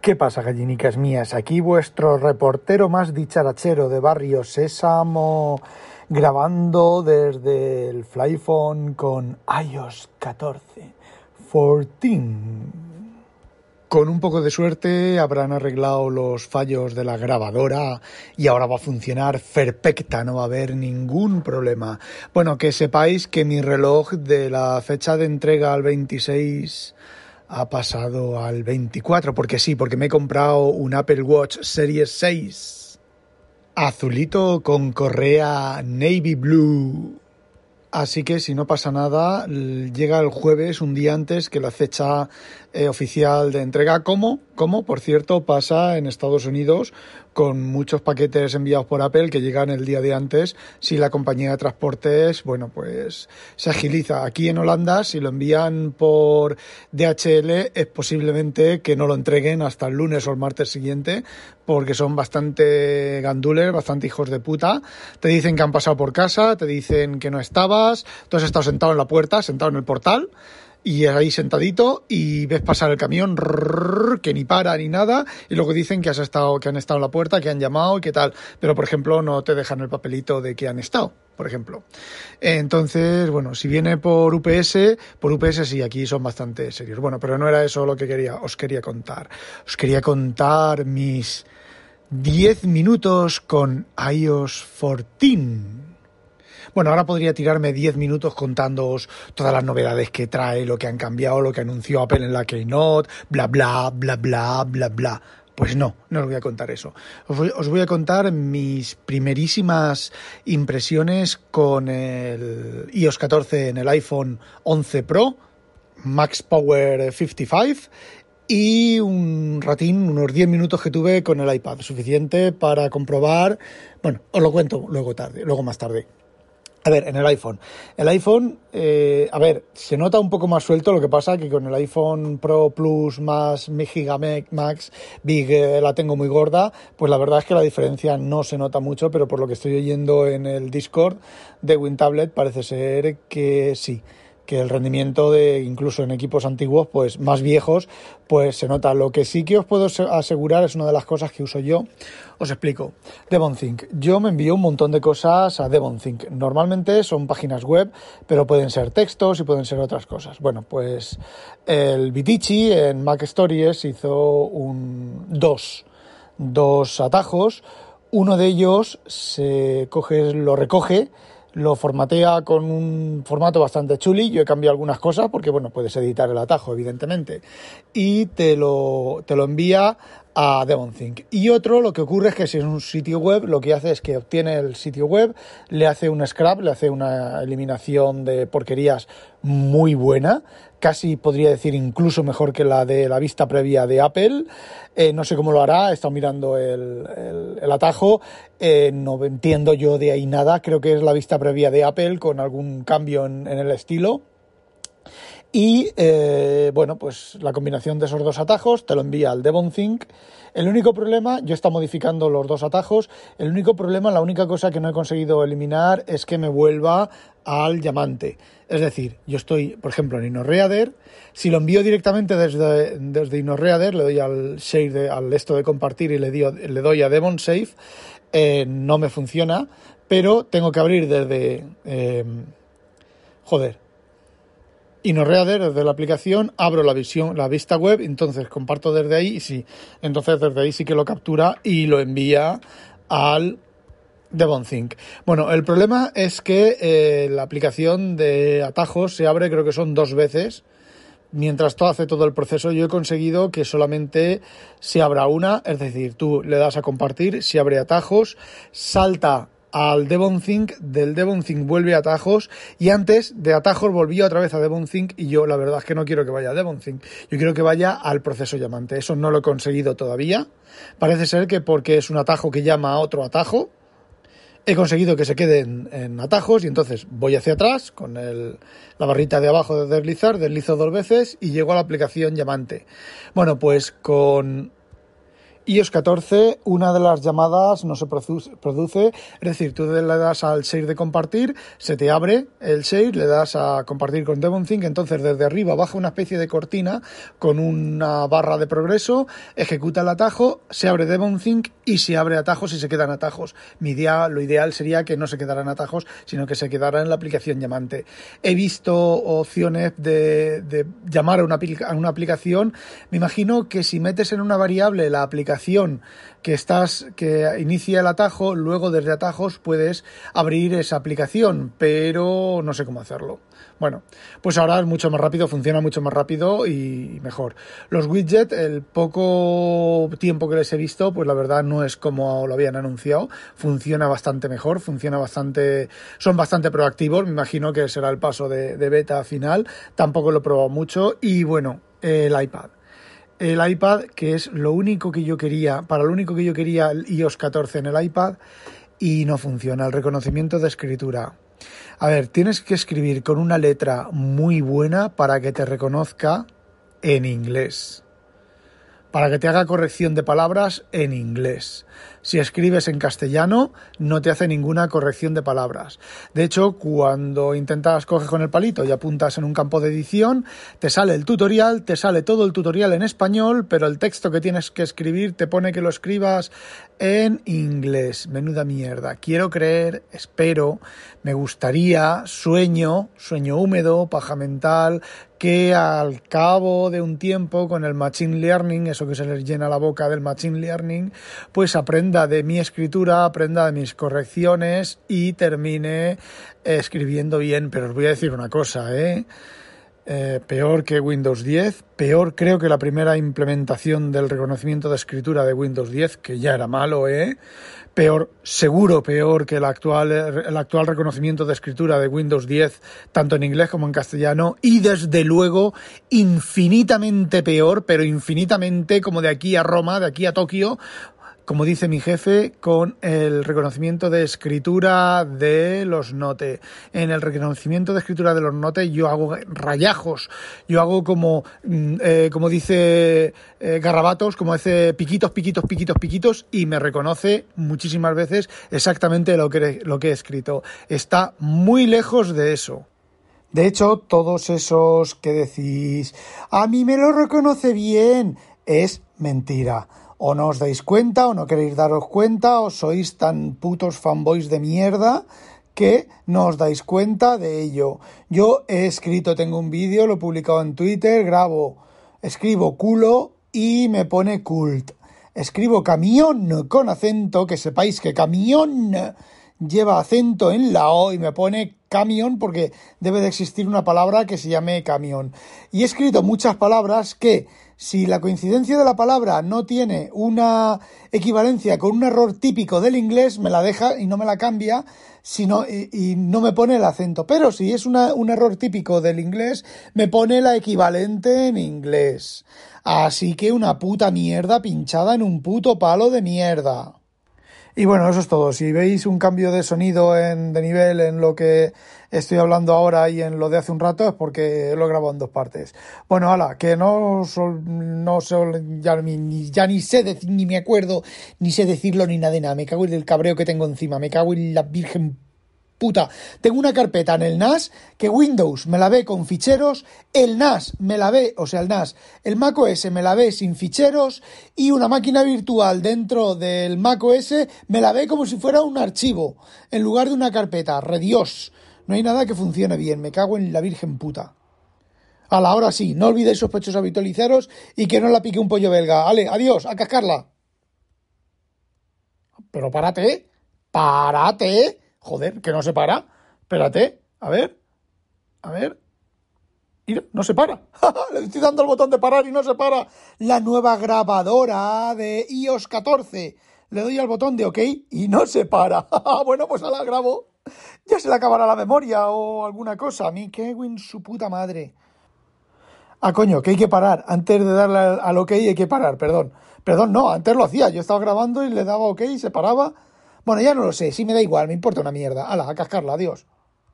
¿Qué pasa, gallinicas mías? Aquí vuestro reportero más dicharachero de Barrio Sésamo, grabando desde el Flyphone con iOS 14, 14. Con un poco de suerte habrán arreglado los fallos de la grabadora y ahora va a funcionar perfecta, no va a haber ningún problema. Bueno, que sepáis que mi reloj de la fecha de entrega al 26 ha pasado al 24, porque sí, porque me he comprado un Apple Watch Series 6 azulito con correa navy blue. Así que si no pasa nada, llega el jueves, un día antes que la fecha eh, oficial de entrega. ¿Cómo? Como, por cierto, pasa en Estados Unidos con muchos paquetes enviados por Apple que llegan el día de antes si la compañía de transportes, bueno, pues se agiliza. Aquí en Holanda, si lo envían por DHL, es posiblemente que no lo entreguen hasta el lunes o el martes siguiente porque son bastante gandules, bastante hijos de puta. Te dicen que han pasado por casa, te dicen que no estabas, tú has estado sentado en la puerta, sentado en el portal y ahí sentadito y ves pasar el camión que ni para ni nada y luego dicen que has estado que han estado en la puerta que han llamado y qué tal. Pero por ejemplo no te dejan el papelito de que han estado por ejemplo. Entonces bueno si viene por UPS por UPS sí aquí son bastante serios. Bueno pero no era eso lo que quería os quería contar. Os quería contar mis 10 minutos con iOS 14 bueno, ahora podría tirarme 10 minutos contándoos todas las novedades que trae, lo que han cambiado, lo que anunció Apple en la Keynote, bla, bla, bla, bla, bla, bla. Pues no, no os voy a contar eso. Os voy, a contar mis primerísimas impresiones con el iOS 14 en el iPhone 11 Pro, Max Power 55 y un ratín, unos 10 minutos que tuve con el iPad, suficiente para comprobar, bueno, os lo cuento luego tarde, luego más tarde. A ver, en el iPhone. El iPhone, eh, a ver, se nota un poco más suelto, lo que pasa que con el iPhone Pro Plus más mi Max Big la tengo muy gorda, pues la verdad es que la diferencia no se nota mucho, pero por lo que estoy oyendo en el Discord de WinTablet parece ser que sí que el rendimiento de incluso en equipos antiguos, pues más viejos, pues se nota. Lo que sí que os puedo asegurar es una de las cosas que uso yo. Os explico. DevonThink. Yo me envío un montón de cosas a DevonThink. Normalmente son páginas web, pero pueden ser textos y pueden ser otras cosas. Bueno, pues el Vitici en Mac Stories hizo un dos, dos atajos. Uno de ellos se coge, lo recoge lo formatea con un formato bastante chuli. Yo he cambiado algunas cosas porque, bueno, puedes editar el atajo, evidentemente. Y te lo, te lo envía a DevonThink. Y otro, lo que ocurre es que si es un sitio web, lo que hace es que obtiene el sitio web, le hace un scrap, le hace una eliminación de porquerías muy buena, casi podría decir incluso mejor que la de la vista previa de Apple. Eh, no sé cómo lo hará, he estado mirando el, el, atajo, eh, no entiendo yo de ahí nada, creo que es la vista previa de Apple con algún cambio en, en el estilo. Y eh, bueno, pues la combinación de esos dos atajos te lo envía al DevonThink. El único problema, yo está modificando los dos atajos, el único problema, la única cosa que no he conseguido eliminar es que me vuelva al llamante. Es decir, yo estoy, por ejemplo, en InnoReader, si lo envío directamente desde, desde InnoReader, le doy al share, al esto de compartir y le, le doy a DevonSafe, eh, no me funciona, pero tengo que abrir desde... Eh, joder, InnoReader desde la aplicación, abro la visión, la vista web, entonces comparto desde ahí y sí, entonces desde ahí sí que lo captura y lo envía al DevonThink. Bueno, el problema es que eh, la aplicación de atajos se abre creo que son dos veces. Mientras todo hace todo el proceso, yo he conseguido que solamente se abra una, es decir, tú le das a compartir, se abre atajos, salta al DevonThink, del DevonThink vuelve a atajos y antes de atajos volvió otra vez a DevonThink y yo la verdad es que no quiero que vaya a DevonThink, yo quiero que vaya al proceso llamante. Eso no lo he conseguido todavía. Parece ser que porque es un atajo que llama a otro atajo, he conseguido que se quede en, atajos y entonces voy hacia atrás con la barrita de abajo de deslizar, deslizo dos veces y llego a la aplicación llamante. Bueno, pues con iOS 14, una de las llamadas no se produce, es decir, tú le das al share de compartir, se te abre el share, le das a compartir con DevonThink, entonces desde arriba baja una especie de cortina con una barra de progreso, ejecuta el atajo, se abre DevonThink y se abre atajos y se quedan atajos. Mi idea, lo ideal sería que no se quedaran atajos, sino que se quedara en la aplicación llamante. He visto opciones de, llamar a una, a una aplicación, me imagino que si metes en una variable la aplicación que estás que inicia el atajo, luego desde atajos puedes abrir esa aplicación, pero no sé cómo hacerlo. Bueno, pues ahora es mucho más rápido, funciona mucho más rápido y mejor. Los widgets, el poco tiempo que les he visto, pues la verdad no es como lo habían anunciado. Funciona bastante mejor, funciona bastante, son bastante proactivos. Me imagino que será el paso de, de beta final. Tampoco lo he probado mucho y bueno, el iPad el iPad, que es lo único que yo quería, para lo único que yo quería el iOS 14 en el iPad y no funciona, el reconocimiento de escritura. A ver, tienes que escribir con una letra muy buena para que te reconozca en inglés para que te haga corrección de palabras en inglés. Si escribes en castellano, no te hace ninguna corrección de palabras. De hecho, cuando intentas coger con el palito y apuntas en un campo de edición, te sale el tutorial, te sale todo el tutorial en español, pero el texto que tienes que escribir te pone que lo escribas en inglés. Menuda mierda. Quiero creer, espero, me gustaría, sueño, sueño húmedo, paja mental, que al cabo de un tiempo con el Machine Learning, eso que se les llena la boca del Machine Learning, pues aprenda de mi escritura, aprenda de mis correcciones y termine escribiendo bien. Pero os voy a decir una cosa, ¿eh? Eh, peor que Windows 10, peor creo que la primera implementación del reconocimiento de escritura de Windows 10, que ya era malo, ¿eh? peor, seguro peor que el actual, el actual reconocimiento de escritura de Windows 10, tanto en inglés como en castellano, y desde luego infinitamente peor, pero infinitamente como de aquí a Roma, de aquí a Tokio, como dice mi jefe, con el reconocimiento de escritura de los note. En el reconocimiento de escritura de los note yo hago rayajos, yo hago como, mm, eh, como dice eh, Garrabatos, como hace piquitos, piquitos, piquitos, piquitos, y me reconoce muchísimas veces exactamente lo que, lo que he escrito. Está muy lejos de eso. De hecho, todos esos que decís, a mí me lo reconoce bien, es mentira o no os dais cuenta o no queréis daros cuenta o sois tan putos fanboys de mierda que no os dais cuenta de ello. Yo he escrito, tengo un vídeo, lo he publicado en Twitter, grabo, escribo culo y me pone cult. Escribo camión con acento, que sepáis que camión lleva acento en la O y me pone camión porque debe de existir una palabra que se llame camión. Y he escrito muchas palabras que si la coincidencia de la palabra no tiene una equivalencia con un error típico del inglés, me la deja y no me la cambia sino, y, no me pone el acento. Pero si es un error típico del inglés, me pone la equivalente en inglés. Así que una puta mierda pinchada en un puto palo de mierda. Y bueno, eso es todo. Si veis un cambio de sonido en, de nivel en lo que estoy hablando ahora y en lo de hace un rato es porque lo he grabado en dos partes. Bueno, hala, que no, no ya, ni, ya ni sé decir, ni me acuerdo, ni sé decirlo ni nada de nada. Me cago en el cabreo que tengo encima. Me cago en la virgen puta. Tengo una carpeta en el NAS que Windows me la ve con ficheros, el NAS me la ve, o sea, el NAS, el macOS me la ve sin ficheros y una máquina virtual dentro del macOS me la ve como si fuera un archivo en lugar de una carpeta. Redios. No hay nada que funcione bien. Me cago en la virgen puta. A la hora sí, no olvidéis sospechosos habitualizaros y que no la pique un pollo belga. Ale, adiós, a cascarla. Pero párate, párate. Joder, que no se para. Espérate. A ver. A ver. No se para. Le estoy dando el botón de parar y no se para. La nueva grabadora de iOS 14. Le doy al botón de OK y no se para. bueno, pues la grabo. Ya se le acabará la memoria o alguna cosa. A mí, en su puta madre. Ah, coño, que hay que parar. Antes de darle al OK hay que parar, perdón. Perdón, no, antes lo hacía. Yo estaba grabando y le daba OK y se paraba bueno, ya no lo sé, sí me da igual, me importa una mierda. Hala, a cascarla, adiós.